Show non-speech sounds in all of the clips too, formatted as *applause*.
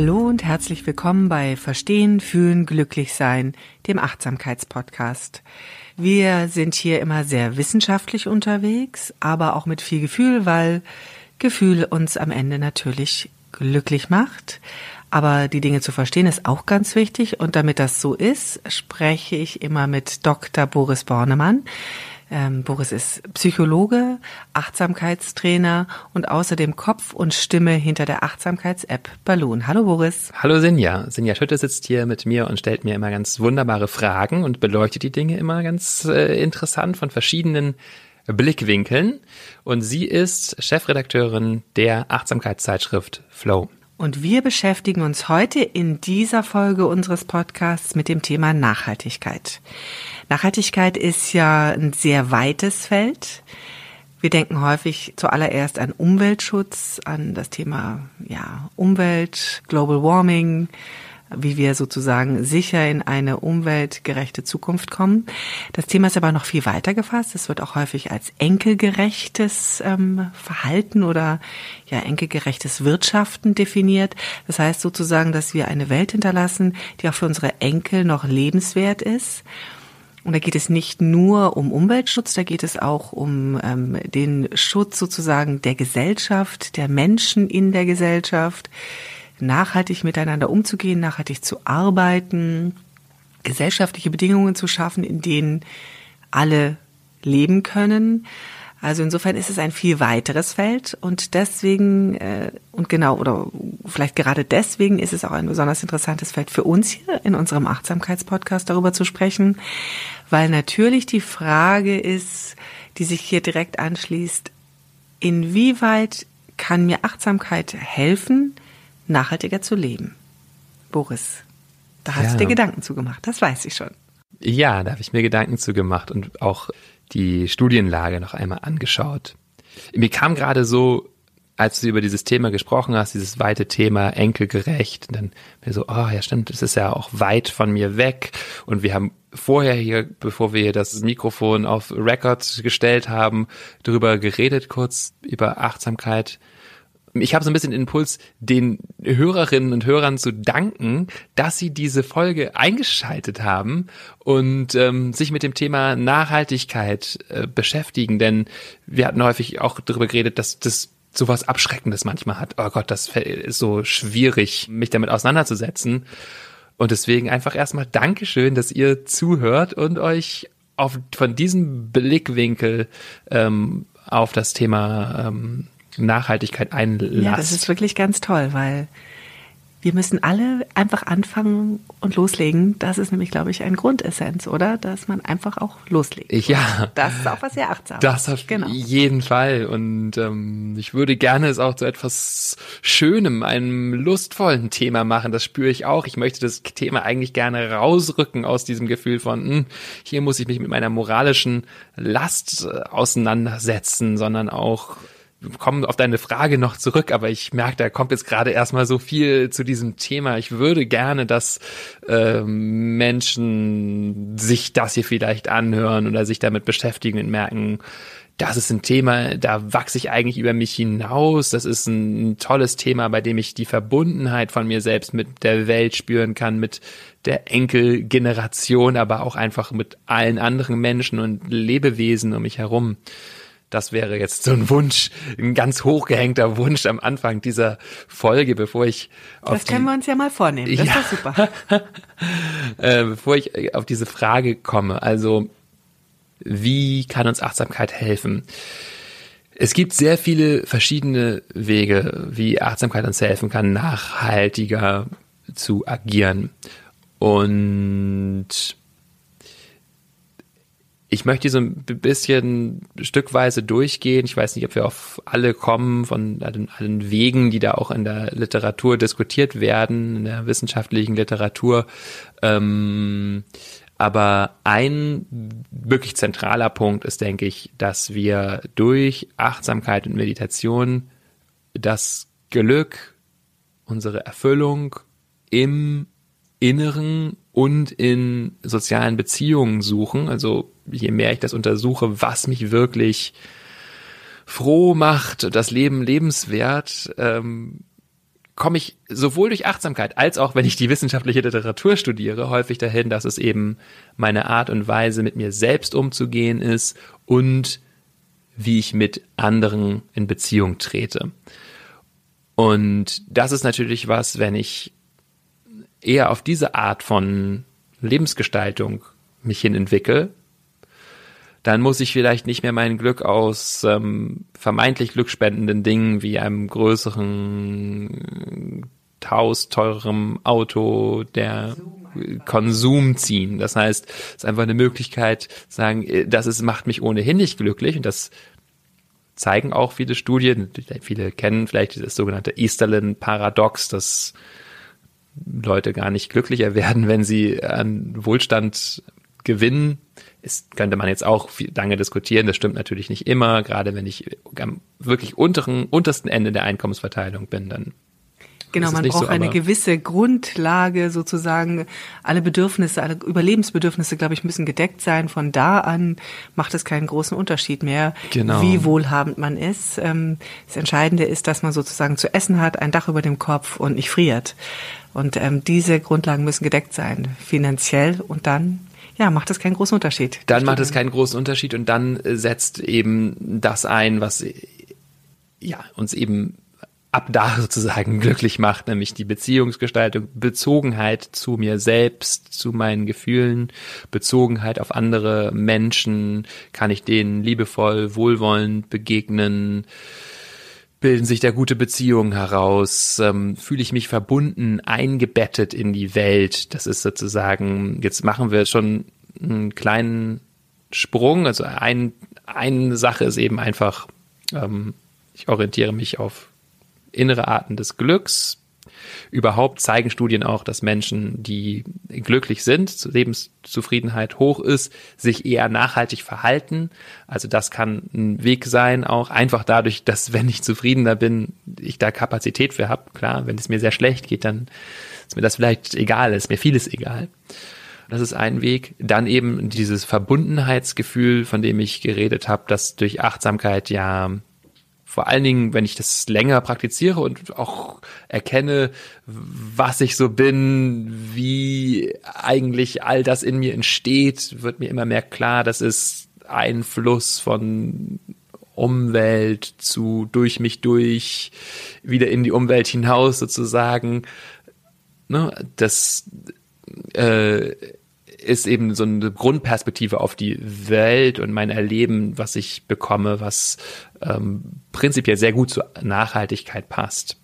Hallo und herzlich willkommen bei Verstehen, Fühlen, Glücklich Sein, dem Achtsamkeitspodcast. Wir sind hier immer sehr wissenschaftlich unterwegs, aber auch mit viel Gefühl, weil Gefühl uns am Ende natürlich glücklich macht. Aber die Dinge zu verstehen ist auch ganz wichtig. Und damit das so ist, spreche ich immer mit Dr. Boris Bornemann. Ähm, Boris ist Psychologe, Achtsamkeitstrainer und außerdem Kopf und Stimme hinter der Achtsamkeits-App Balloon. Hallo Boris. Hallo Sinja. Sinja Schütte sitzt hier mit mir und stellt mir immer ganz wunderbare Fragen und beleuchtet die Dinge immer ganz äh, interessant von verschiedenen Blickwinkeln. Und sie ist Chefredakteurin der Achtsamkeitszeitschrift Flow. Und wir beschäftigen uns heute in dieser Folge unseres Podcasts mit dem Thema Nachhaltigkeit. Nachhaltigkeit ist ja ein sehr weites Feld. Wir denken häufig zuallererst an Umweltschutz, an das Thema ja, Umwelt, Global Warming, wie wir sozusagen sicher in eine umweltgerechte Zukunft kommen. Das Thema ist aber noch viel weiter gefasst. Es wird auch häufig als enkelgerechtes ähm, Verhalten oder ja enkelgerechtes Wirtschaften definiert. Das heißt sozusagen, dass wir eine Welt hinterlassen, die auch für unsere Enkel noch lebenswert ist. Und da geht es nicht nur um Umweltschutz, da geht es auch um ähm, den Schutz sozusagen der Gesellschaft, der Menschen in der Gesellschaft, nachhaltig miteinander umzugehen, nachhaltig zu arbeiten, gesellschaftliche Bedingungen zu schaffen, in denen alle leben können. Also insofern ist es ein viel weiteres Feld und deswegen äh, und genau oder vielleicht gerade deswegen ist es auch ein besonders interessantes Feld für uns hier in unserem Achtsamkeitspodcast darüber zu sprechen, weil natürlich die Frage ist, die sich hier direkt anschließt, inwieweit kann mir Achtsamkeit helfen, nachhaltiger zu leben. Boris, da hast ja. du dir Gedanken zugemacht, das weiß ich schon. Ja, da habe ich mir Gedanken zugemacht und auch die Studienlage noch einmal angeschaut. Mir kam gerade so, als du über dieses Thema gesprochen hast, dieses weite Thema enkelgerecht, und dann mir so, oh ja stimmt, das ist ja auch weit von mir weg und wir haben vorher hier, bevor wir das Mikrofon auf Record gestellt haben, darüber geredet, kurz über Achtsamkeit ich habe so ein bisschen den Impuls, den Hörerinnen und Hörern zu danken, dass sie diese Folge eingeschaltet haben und ähm, sich mit dem Thema Nachhaltigkeit äh, beschäftigen. Denn wir hatten häufig auch darüber geredet, dass das sowas Abschreckendes manchmal hat. Oh Gott, das ist so schwierig, mich damit auseinanderzusetzen. Und deswegen einfach erstmal Dankeschön, dass ihr zuhört und euch auf, von diesem Blickwinkel ähm, auf das Thema ähm, Nachhaltigkeit einlasst. Ja, das ist wirklich ganz toll, weil wir müssen alle einfach anfangen und loslegen. Das ist nämlich, glaube ich, ein Grundessenz, oder? Dass man einfach auch loslegt. Ja. Das ist auch was sehr achtsames. Das auf genau. jeden Fall. Und ähm, ich würde gerne es auch zu etwas Schönem, einem lustvollen Thema machen. Das spüre ich auch. Ich möchte das Thema eigentlich gerne rausrücken aus diesem Gefühl von, hm, hier muss ich mich mit meiner moralischen Last äh, auseinandersetzen, sondern auch kommen auf deine Frage noch zurück, aber ich merke, da kommt jetzt gerade erstmal so viel zu diesem Thema. Ich würde gerne, dass äh, Menschen sich das hier vielleicht anhören oder sich damit beschäftigen und merken, das ist ein Thema, da wachse ich eigentlich über mich hinaus. Das ist ein, tolles Thema, bei dem ich die Verbundenheit von mir selbst mit der Welt spüren kann, mit der Enkelgeneration, aber auch einfach mit allen anderen Menschen und Lebewesen um mich herum. Das wäre jetzt so ein Wunsch, ein ganz hochgehängter Wunsch am Anfang dieser Folge, bevor ich auf Das können wir uns ja mal vornehmen. Das ja, ist doch super. *laughs* äh, bevor ich auf diese Frage komme, also wie kann uns Achtsamkeit helfen? Es gibt sehr viele verschiedene Wege, wie Achtsamkeit uns helfen kann, nachhaltiger zu agieren. Und ich möchte so ein bisschen stückweise durchgehen. Ich weiß nicht, ob wir auf alle kommen von allen, allen, Wegen, die da auch in der Literatur diskutiert werden, in der wissenschaftlichen Literatur. Ähm, aber ein wirklich zentraler Punkt ist, denke ich, dass wir durch Achtsamkeit und Meditation das Glück, unsere Erfüllung im Inneren und in sozialen Beziehungen suchen. Also je mehr ich das untersuche, was mich wirklich froh macht, das Leben lebenswert, ähm, komme ich sowohl durch Achtsamkeit als auch, wenn ich die wissenschaftliche Literatur studiere, häufig dahin, dass es eben meine Art und Weise, mit mir selbst umzugehen ist und wie ich mit anderen in Beziehung trete. Und das ist natürlich was, wenn ich eher auf diese Art von Lebensgestaltung mich hin entwickle, dann muss ich vielleicht nicht mehr mein Glück aus ähm, vermeintlich glückspendenden Dingen wie einem größeren Haus, teurerem Auto, der Konsum ziehen. Das heißt, es ist einfach eine Möglichkeit, sagen, äh, das ist, macht mich ohnehin nicht glücklich und das zeigen auch viele Studien. Viele kennen vielleicht das sogenannte Easterlin-Paradox, dass Leute gar nicht glücklicher werden, wenn sie an Wohlstand gewinnen, ist, könnte man jetzt auch lange diskutieren. Das stimmt natürlich nicht immer. Gerade wenn ich am wirklich unteren, untersten Ende der Einkommensverteilung bin, dann Genau, man braucht so, eine gewisse Grundlage sozusagen. Alle Bedürfnisse, alle Überlebensbedürfnisse, glaube ich, müssen gedeckt sein. Von da an macht es keinen großen Unterschied mehr, genau. wie wohlhabend man ist. Ähm, das Entscheidende ist, dass man sozusagen zu essen hat, ein Dach über dem Kopf und nicht friert. Und ähm, diese Grundlagen müssen gedeckt sein, finanziell. Und dann ja, macht es keinen großen Unterschied. Dann macht es keinen großen Unterschied und dann äh, setzt eben das ein, was ja uns eben ab da *laughs* sozusagen glücklich macht, nämlich die Beziehungsgestaltung, Bezogenheit zu mir selbst, zu meinen Gefühlen, Bezogenheit auf andere Menschen, kann ich denen liebevoll, wohlwollend begegnen, bilden sich da gute Beziehungen heraus, ähm, fühle ich mich verbunden, eingebettet in die Welt. Das ist sozusagen, jetzt machen wir schon einen kleinen Sprung. Also ein, eine Sache ist eben einfach, ähm, ich orientiere mich auf innere Arten des Glücks, Überhaupt zeigen Studien auch, dass Menschen, die glücklich sind, Lebenszufriedenheit hoch ist, sich eher nachhaltig verhalten. Also das kann ein Weg sein, auch einfach dadurch, dass wenn ich zufriedener bin, ich da Kapazität für habe. Klar, wenn es mir sehr schlecht geht, dann ist mir das vielleicht egal, ist mir vieles egal. Das ist ein Weg. Dann eben dieses Verbundenheitsgefühl, von dem ich geredet habe, das durch Achtsamkeit ja vor allen Dingen, wenn ich das länger praktiziere und auch erkenne, was ich so bin, wie eigentlich all das in mir entsteht, wird mir immer mehr klar, dass es ein Fluss von Umwelt zu durch mich durch, wieder in die Umwelt hinaus sozusagen. Ne, das äh, ist eben so eine Grundperspektive auf die Welt und mein Erleben, was ich bekomme, was ähm, prinzipiell sehr gut zur Nachhaltigkeit passt.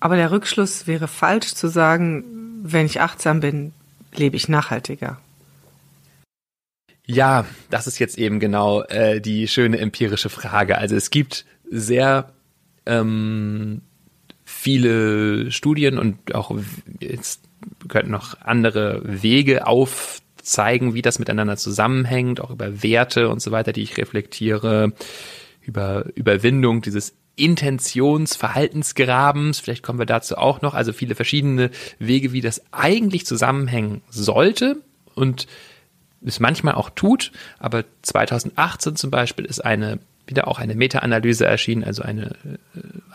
Aber der Rückschluss wäre falsch zu sagen, wenn ich achtsam bin, lebe ich nachhaltiger. Ja, das ist jetzt eben genau äh, die schöne empirische Frage. Also es gibt sehr ähm, viele Studien und auch jetzt könnten noch andere Wege aufzeigen, wie das miteinander zusammenhängt, auch über Werte und so weiter, die ich reflektiere, über Überwindung dieses Intentionsverhaltensgrabens, vielleicht kommen wir dazu auch noch, also viele verschiedene Wege, wie das eigentlich zusammenhängen sollte und es manchmal auch tut, aber 2018 zum Beispiel ist eine wieder auch eine Meta-Analyse erschienen, also eine äh,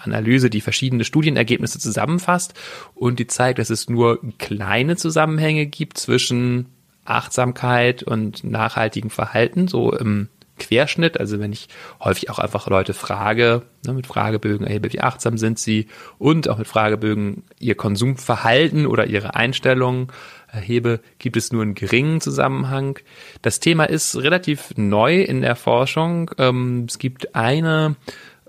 Analyse, die verschiedene Studienergebnisse zusammenfasst und die zeigt, dass es nur kleine Zusammenhänge gibt zwischen Achtsamkeit und nachhaltigem Verhalten, so im Querschnitt. Also wenn ich häufig auch einfach Leute frage, ne, mit Fragebögen erhebe, wie achtsam sind sie und auch mit Fragebögen ihr Konsumverhalten oder ihre Einstellungen erhebe, gibt es nur einen geringen Zusammenhang. Das Thema ist relativ neu in der Forschung. Ähm, es gibt eine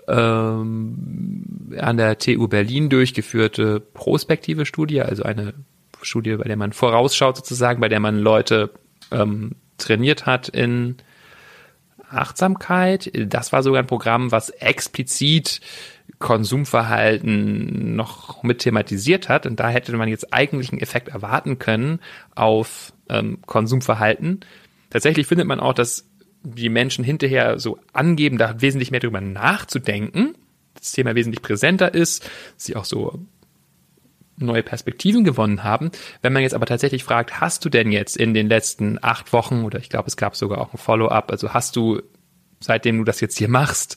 ähm, an der TU Berlin durchgeführte prospektive Studie, also eine Studie, bei der man vorausschaut sozusagen, bei der man Leute ähm, trainiert hat in Achtsamkeit. Das war sogar ein Programm, was explizit Konsumverhalten noch mit thematisiert hat. Und da hätte man jetzt eigentlich einen Effekt erwarten können auf ähm, Konsumverhalten. Tatsächlich findet man auch, dass die Menschen hinterher so angeben, da wesentlich mehr drüber nachzudenken, das Thema wesentlich präsenter ist, sie auch so neue Perspektiven gewonnen haben. Wenn man jetzt aber tatsächlich fragt, hast du denn jetzt in den letzten acht Wochen oder ich glaube, es gab sogar auch ein Follow-up, also hast du, seitdem du das jetzt hier machst,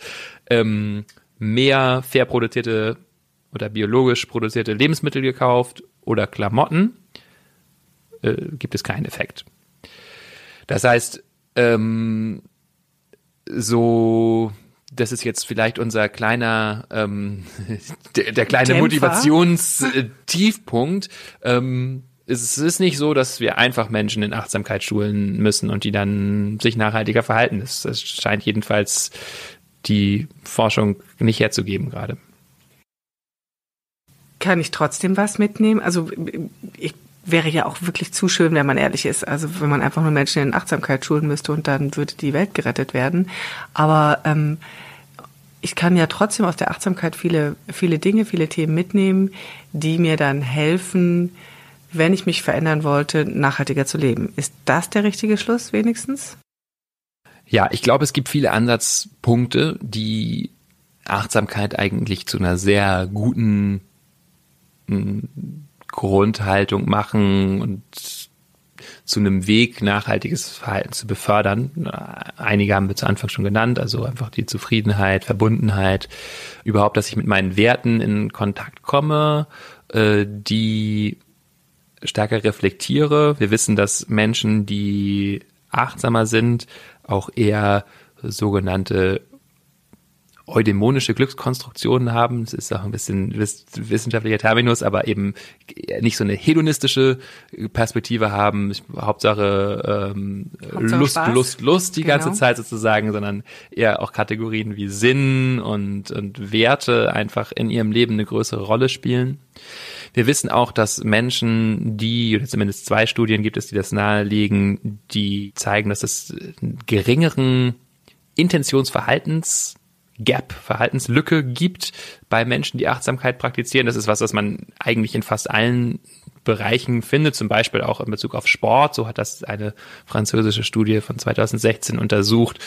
ähm, mehr fair produzierte oder biologisch produzierte Lebensmittel gekauft oder Klamotten, äh, gibt es keinen Effekt. Das heißt, ähm, so das ist jetzt vielleicht unser kleiner, ähm, *laughs* der, der kleine Motivationstiefpunkt. Ähm, es ist nicht so, dass wir einfach Menschen in Achtsamkeit schulen müssen und die dann sich nachhaltiger verhalten. Das, das scheint jedenfalls die Forschung nicht herzugeben gerade. Kann ich trotzdem was mitnehmen? Also ich wäre ja auch wirklich zu schön, wenn man ehrlich ist. Also wenn man einfach nur Menschen in Achtsamkeit schulen müsste und dann würde die Welt gerettet werden. Aber ähm, ich kann ja trotzdem aus der Achtsamkeit viele, viele Dinge, viele Themen mitnehmen, die mir dann helfen, wenn ich mich verändern wollte, nachhaltiger zu leben. Ist das der richtige Schluss wenigstens? Ja, ich glaube, es gibt viele Ansatzpunkte, die Achtsamkeit eigentlich zu einer sehr guten hm, Grundhaltung machen und zu einem Weg, nachhaltiges Verhalten zu befördern. Einige haben wir zu Anfang schon genannt, also einfach die Zufriedenheit, Verbundenheit, überhaupt, dass ich mit meinen Werten in Kontakt komme, äh, die stärker reflektiere. Wir wissen, dass Menschen, die achtsamer sind, auch eher sogenannte eudämonische Glückskonstruktionen haben. Das ist auch ein bisschen wissenschaftlicher Terminus, aber eben nicht so eine hedonistische Perspektive haben. Hauptsache, ähm, Hauptsache Lust, Spaß. Lust, Lust die genau. ganze Zeit sozusagen, sondern eher auch Kategorien wie Sinn und, und Werte einfach in ihrem Leben eine größere Rolle spielen. Wir wissen auch, dass Menschen, die, oder zumindest zwei Studien gibt es, die das nahelegen, die zeigen, dass es geringeren Intentionsverhaltens Gap, Verhaltenslücke gibt bei Menschen, die Achtsamkeit praktizieren. Das ist was, was man eigentlich in fast allen Bereichen findet, zum Beispiel auch in Bezug auf Sport. So hat das eine französische Studie von 2016 untersucht,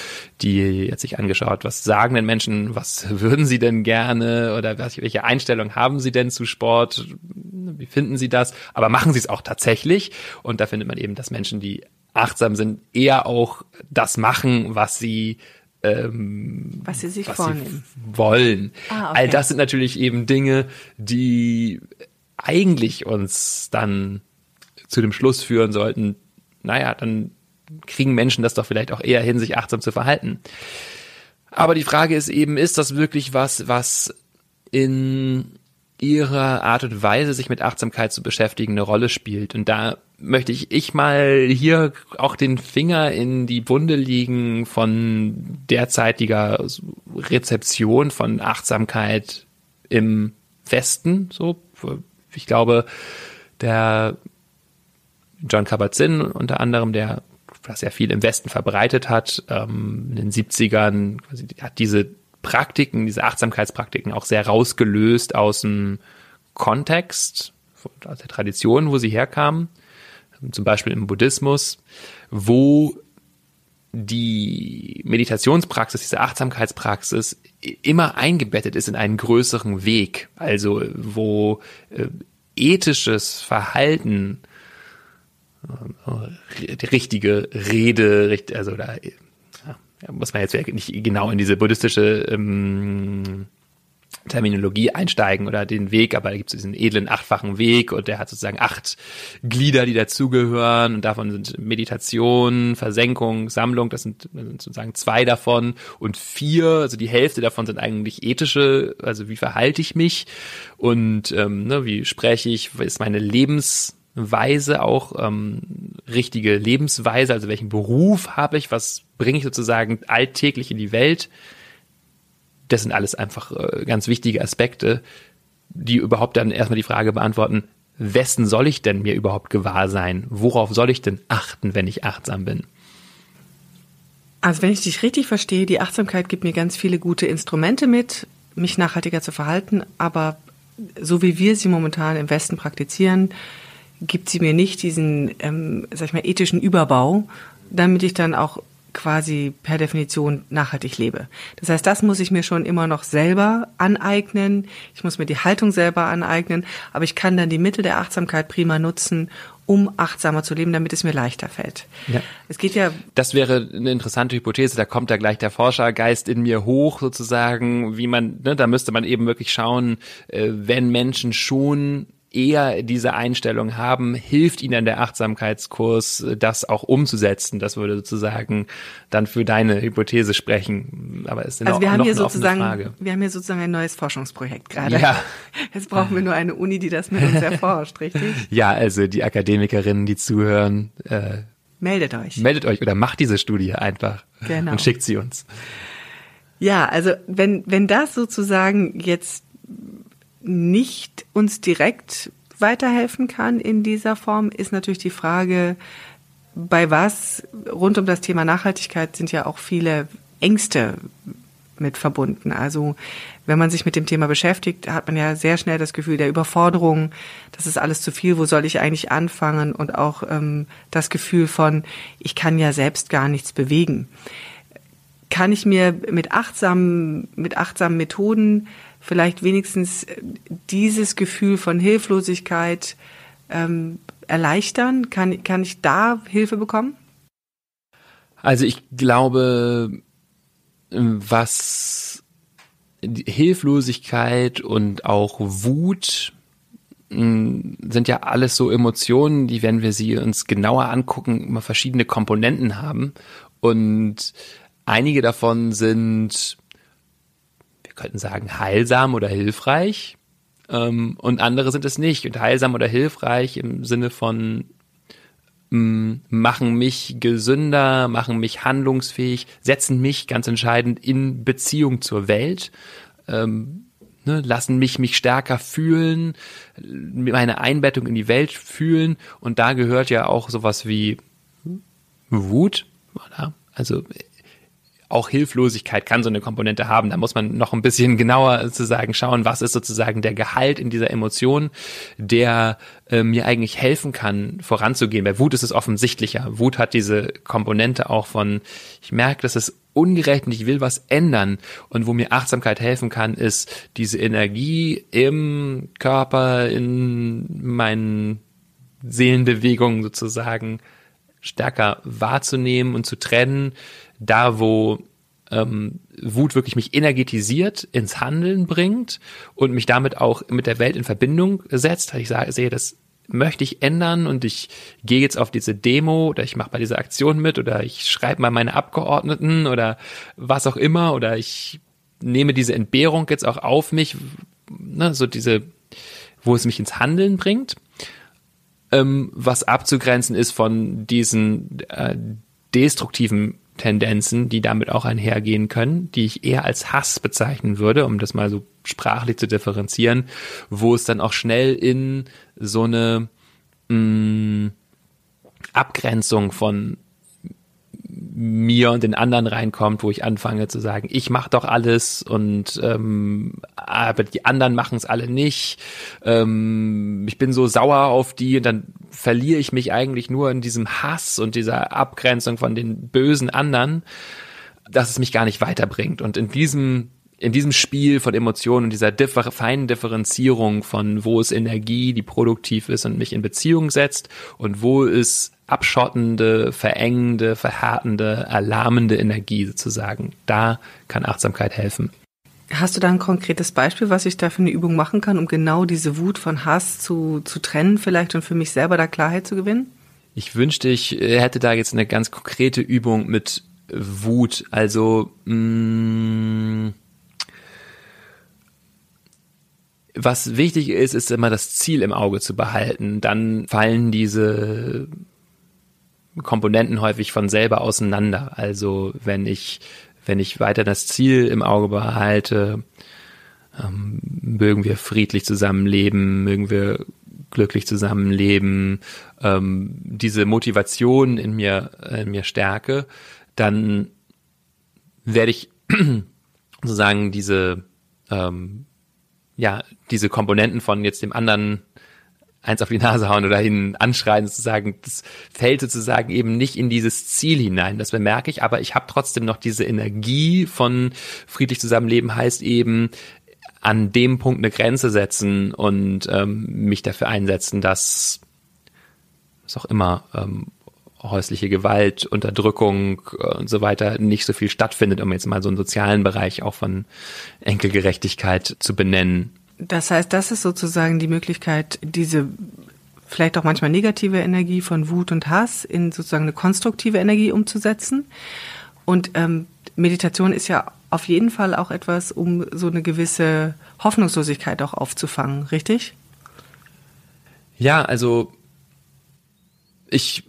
die hat sich angeschaut, was sagen denn Menschen, was würden sie denn gerne oder welche Einstellung haben sie denn zu Sport, wie finden sie das, aber machen sie es auch tatsächlich? Und da findet man eben, dass Menschen, die achtsam sind, eher auch das machen, was sie ähm, was sie sich was vornehmen sie wollen. Ah, okay. All das sind natürlich eben Dinge, die eigentlich uns dann zu dem Schluss führen sollten, naja, dann kriegen Menschen das doch vielleicht auch eher hin, sich achtsam zu verhalten. Aber die Frage ist eben, ist das wirklich was, was in ihrer Art und Weise, sich mit Achtsamkeit zu beschäftigen, eine Rolle spielt? Und da möchte ich, ich mal hier auch den Finger in die Wunde liegen von derzeitiger Rezeption von Achtsamkeit im Westen. So, ich glaube, der John Kabat-Zinn unter anderem, der was ja viel im Westen verbreitet hat, ähm, in den 70ern, hat diese Praktiken, diese Achtsamkeitspraktiken auch sehr rausgelöst aus dem Kontext, aus der Tradition, wo sie herkamen. Zum Beispiel im Buddhismus, wo die Meditationspraxis, diese Achtsamkeitspraxis immer eingebettet ist in einen größeren Weg, also wo äh, ethisches Verhalten, äh, die richtige Rede, also da muss man jetzt nicht genau in diese buddhistische ähm, Terminologie einsteigen oder den Weg, aber da gibt es diesen edlen achtfachen Weg und der hat sozusagen acht Glieder, die dazugehören und davon sind Meditation, Versenkung, Sammlung, das sind, das sind sozusagen zwei davon und vier, also die Hälfte davon sind eigentlich ethische, also wie verhalte ich mich und ähm, ne, wie spreche ich, ist meine Lebensweise auch ähm, richtige Lebensweise, also welchen Beruf habe ich, was bringe ich sozusagen alltäglich in die Welt das sind alles einfach äh, ganz wichtige Aspekte, die überhaupt dann erstmal die Frage beantworten, wessen soll ich denn mir überhaupt gewahr sein? Worauf soll ich denn achten, wenn ich achtsam bin? Also wenn ich dich richtig verstehe, die Achtsamkeit gibt mir ganz viele gute Instrumente mit, mich nachhaltiger zu verhalten, aber so wie wir sie momentan im Westen praktizieren, gibt sie mir nicht diesen, ähm, sag ich mal, ethischen Überbau, damit ich dann auch quasi per Definition nachhaltig lebe. Das heißt, das muss ich mir schon immer noch selber aneignen. Ich muss mir die Haltung selber aneignen, aber ich kann dann die Mittel der Achtsamkeit prima nutzen, um achtsamer zu leben, damit es mir leichter fällt. Ja. Es geht ja. Das wäre eine interessante Hypothese. Da kommt da gleich der Forschergeist in mir hoch, sozusagen, wie man, ne, da müsste man eben wirklich schauen, äh, wenn Menschen schon eher diese Einstellung haben, hilft ihnen der Achtsamkeitskurs, das auch umzusetzen. Das würde sozusagen dann für deine Hypothese sprechen. Aber es ist also wir haben noch hier eine sozusagen, Frage. Wir haben hier sozusagen ein neues Forschungsprojekt gerade. Ja. *laughs* Jetzt brauchen wir nur eine Uni, die das mit uns erforscht, richtig? *laughs* Ja, also die Akademikerinnen, die zuhören, äh, meldet euch. Meldet euch oder macht diese Studie einfach genau. und schickt sie uns. Ja, also wenn, wenn das sozusagen jetzt nicht uns direkt weiterhelfen kann in dieser Form, ist natürlich die Frage, bei was rund um das Thema Nachhaltigkeit sind ja auch viele Ängste mit verbunden. Also wenn man sich mit dem Thema beschäftigt, hat man ja sehr schnell das Gefühl der Überforderung, das ist alles zu viel, wo soll ich eigentlich anfangen? Und auch ähm, das Gefühl von, ich kann ja selbst gar nichts bewegen. Kann ich mir mit achtsamen, mit achtsamen Methoden vielleicht wenigstens äh, dieses Gefühl von Hilflosigkeit ähm, erleichtern? Kann, kann ich da Hilfe bekommen? Also ich glaube, was Hilflosigkeit und auch Wut sind ja alles so Emotionen, die, wenn wir sie uns genauer angucken, immer verschiedene Komponenten haben. Und einige davon sind wir könnten sagen, heilsam oder hilfreich. Ähm, und andere sind es nicht. Und heilsam oder hilfreich im Sinne von mm, machen mich gesünder, machen mich handlungsfähig, setzen mich ganz entscheidend in Beziehung zur Welt. Ähm, ne, lassen mich mich stärker fühlen, meine Einbettung in die Welt fühlen und da gehört ja auch sowas wie Wut? Also auch Hilflosigkeit kann so eine Komponente haben. Da muss man noch ein bisschen *laughs* genauer sozusagen schauen, was ist sozusagen der Gehalt in dieser Emotion, der äh, mir eigentlich helfen kann, voranzugehen. Bei Wut ist es offensichtlicher. Wut hat diese Komponente auch von, ich merke, das ist ungerecht und ich will was ändern. Und wo mir Achtsamkeit helfen kann, ist diese Energie im Körper, in meinen Seelenbewegungen sozusagen stärker wahrzunehmen und zu trennen da wo ähm, Wut wirklich mich energetisiert, ins Handeln bringt und mich damit auch mit der Welt in Verbindung setzt. Ich sage, sehe, das möchte ich ändern und ich gehe jetzt auf diese Demo oder ich mache bei dieser Aktion mit oder ich schreibe mal meine Abgeordneten oder was auch immer oder ich nehme diese Entbehrung jetzt auch auf mich, ne, so diese, wo es mich ins Handeln bringt, ähm, was abzugrenzen ist von diesen äh, destruktiven Tendenzen, die damit auch einhergehen können, die ich eher als Hass bezeichnen würde, um das mal so sprachlich zu differenzieren, wo es dann auch schnell in so eine mh, mm, Abgrenzung von mir und den anderen reinkommt, wo ich anfange zu sagen, ich mache doch alles und ähm, aber die anderen machen es alle nicht. Ähm, ich bin so sauer auf die und dann verliere ich mich eigentlich nur in diesem Hass und dieser Abgrenzung von den bösen anderen, dass es mich gar nicht weiterbringt. Und in diesem in diesem Spiel von Emotionen und dieser differ feinen Differenzierung von wo ist Energie, die produktiv ist und mich in Beziehung setzt und wo ist abschottende, verengende, verhärtende, erlahmende Energie sozusagen. Da kann Achtsamkeit helfen. Hast du da ein konkretes Beispiel, was ich da für eine Übung machen kann, um genau diese Wut von Hass zu, zu trennen vielleicht und für mich selber da Klarheit zu gewinnen? Ich wünschte, ich hätte da jetzt eine ganz konkrete Übung mit Wut. Also mh, mm, was wichtig ist, ist immer das Ziel im Auge zu behalten. Dann fallen diese Komponenten häufig von selber auseinander. Also wenn ich wenn ich weiter das Ziel im Auge behalte, ähm, mögen wir friedlich zusammenleben, mögen wir glücklich zusammenleben, ähm, diese Motivation in mir, in mir stärke, dann werde ich *clears throat* sozusagen diese, ähm, ja, diese Komponenten von jetzt dem anderen eins auf die Nase hauen oder ihn anschreien, sozusagen, das fällt sozusagen eben nicht in dieses Ziel hinein. Das bemerke ich, aber ich habe trotzdem noch diese Energie von friedlich zusammenleben, heißt eben an dem Punkt eine Grenze setzen und ähm, mich dafür einsetzen, dass was auch immer ähm, häusliche Gewalt, Unterdrückung äh, und so weiter nicht so viel stattfindet, um jetzt mal so einen sozialen Bereich auch von Enkelgerechtigkeit zu benennen. Das heißt, das ist sozusagen die Möglichkeit, diese vielleicht auch manchmal negative Energie von Wut und Hass in sozusagen eine konstruktive Energie umzusetzen. Und ähm, Meditation ist ja auf jeden Fall auch etwas, um so eine gewisse Hoffnungslosigkeit auch aufzufangen, richtig? Ja, also ich,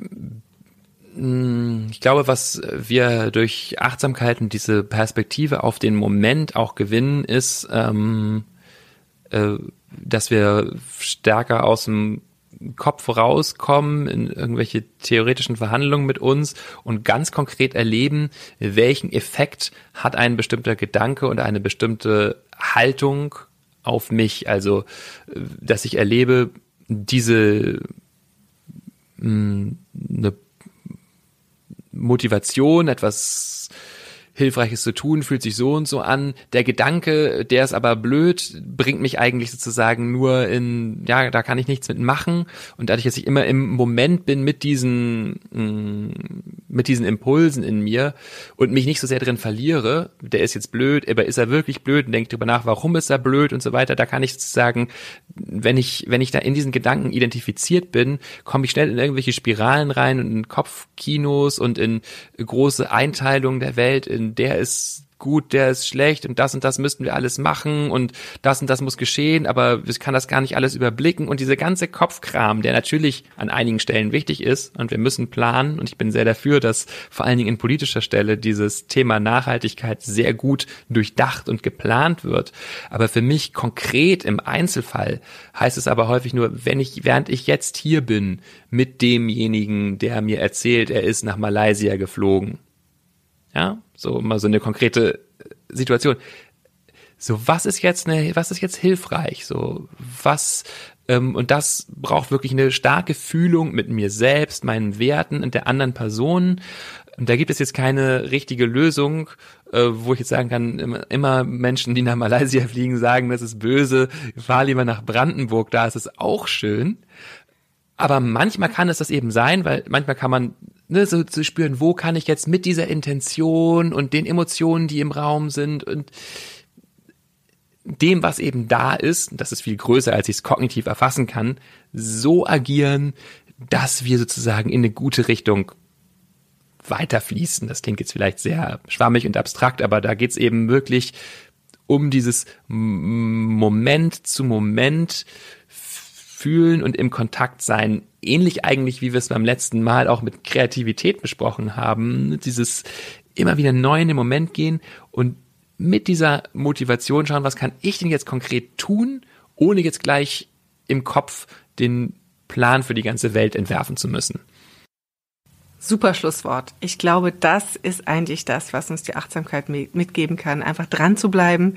mm, ich glaube, was wir durch Achtsamkeit und diese Perspektive auf den Moment auch gewinnen, ist, ähm, äh, dass wir stärker aus dem Kopf rauskommen in irgendwelche theoretischen Verhandlungen mit uns und ganz konkret erleben, welchen Effekt hat ein bestimmter Gedanke und eine bestimmte Haltung auf mich. Also, dass ich erlebe, diese mh, hm, eine Motivation, etwas Hilfreiches zu tun, fühlt sich so und so an. Der Gedanke, der ist aber blöd, bringt mich eigentlich sozusagen nur in, ja, da kann ich nichts mit machen. Und dadurch, dass ich immer im Moment bin mit diesen, mm, mit diesen Impulsen in mir und mich nicht so sehr drin verliere, der ist jetzt blöd, aber ist er wirklich blöd und denke drüber nach, warum ist er blöd und so weiter, da kann ich sozusagen, wenn ich, wenn ich da in diesen Gedanken identifiziert bin, komme ich schnell in irgendwelche Spiralen rein und in Kopfkinos und in große Einteilungen der Welt, in der ist gut, der ist schlecht und das und das müssten wir alles machen und das und das muss geschehen, aber ich kann das gar nicht alles überblicken und diese ganze Kopfkram, der natürlich an einigen Stellen wichtig ist und wir müssen planen und ich bin sehr dafür, dass vor allen Dingen in politischer Stelle dieses Thema Nachhaltigkeit sehr gut durchdacht und geplant wird. Aber für mich konkret im Einzelfall heißt es aber häufig nur, wenn ich, während ich jetzt hier bin mit demjenigen, der mir erzählt, er ist nach Malaysia geflogen ja, so mal so eine konkrete Situation. So, was ist jetzt eine, was ist jetzt hilfreich? So, was, ähm, und das braucht wirklich eine starke Fühlung mit mir selbst, meinen Werten und der anderen Person. Und da gibt es jetzt keine richtige Lösung, äh, wo ich jetzt sagen kann, immer, immer Menschen, die nach Malaysia *laughs* fliegen, sagen, das ist böse, fahr lieber nach Brandenburg, da ist es auch schön. Aber manchmal kann es das eben sein, weil manchmal kann man ne, so zu spüren, wo kann ich jetzt mit dieser Intention und den Emotionen, die im Raum sind und dem, was eben da ist, das ist viel größer, als ich es kognitiv erfassen kann, so agieren, dass wir sozusagen in eine gute Richtung weiterfließen. Das klingt jetzt vielleicht sehr schwammig und abstrakt, aber da geht's eben wirklich um dieses Moment zu Moment fühlen und im Kontakt sein. Ähnlich eigentlich, wie wir es beim letzten Mal auch mit Kreativität besprochen haben. Dieses immer wieder neu in den Moment gehen und mit dieser Motivation schauen, was kann ich denn jetzt konkret tun, ohne jetzt gleich im Kopf den Plan für die ganze Welt entwerfen zu müssen. Super Schlusswort. Ich glaube, das ist eigentlich das, was uns die Achtsamkeit mitgeben kann, einfach dran zu bleiben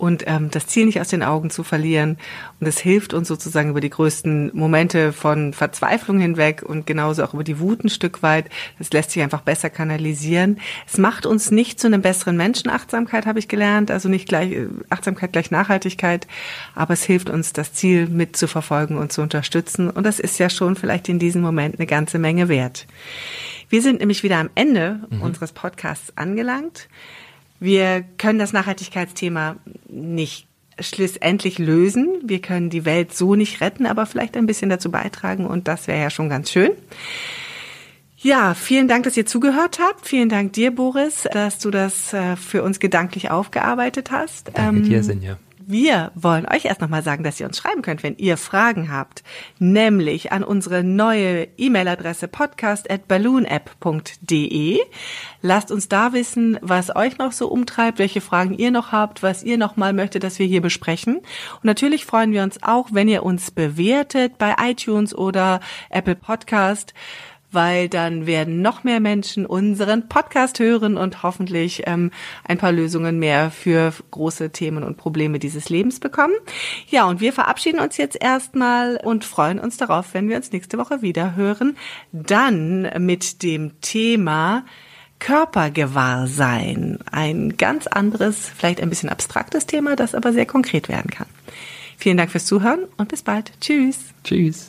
und ähm, das Ziel nicht aus den Augen zu verlieren. Und es hilft uns sozusagen über die größten Momente von Verzweiflung hinweg und genauso auch über die Wut ein Stück weit. Das lässt sich einfach besser kanalisieren. Es macht uns nicht zu einem besseren Menschen. Achtsamkeit habe ich gelernt, also nicht gleich äh, Achtsamkeit gleich Nachhaltigkeit, aber es hilft uns, das Ziel mitzuverfolgen und zu unterstützen. Und das ist ja schon vielleicht in diesem Moment eine ganze Menge wert. Wir sind nämlich wieder am Ende mhm. unseres Podcasts angelangt. Wir können das Nachhaltigkeitsthema nicht schlussendlich lösen. Wir können die Welt so nicht retten, aber vielleicht ein bisschen dazu beitragen und das wäre ja schon ganz schön. Ja, vielen Dank, dass ihr zugehört habt. Vielen Dank dir, Boris, dass du das äh, für uns gedanklich aufgearbeitet hast. Danke ähm, dir, Sinja. Wir wollen euch erst nochmal sagen, dass ihr uns schreiben könnt, wenn ihr Fragen habt, nämlich an unsere neue E-Mail-Adresse podcast@balloonapp.de. Lasst uns da wissen, was euch noch so umtreibt, welche Fragen ihr noch habt, was ihr noch mal möchtet, dass wir hier besprechen. Und natürlich freuen wir uns auch, wenn ihr uns bewertet bei iTunes oder Apple Podcast weil dann werden noch mehr Menschen unseren Podcast hören und hoffentlich ähm, ein paar Lösungen mehr für große Themen und Probleme dieses Lebens bekommen. Ja, und wir verabschieden uns jetzt erstmal und freuen uns darauf, wenn wir uns nächste Woche wieder hören. Dann mit dem Thema Körpergewahrsein. Ein ganz anderes, vielleicht ein bisschen abstraktes Thema, das aber sehr konkret werden kann. Vielen Dank fürs Zuhören und bis bald. Tschüss. Tschüss.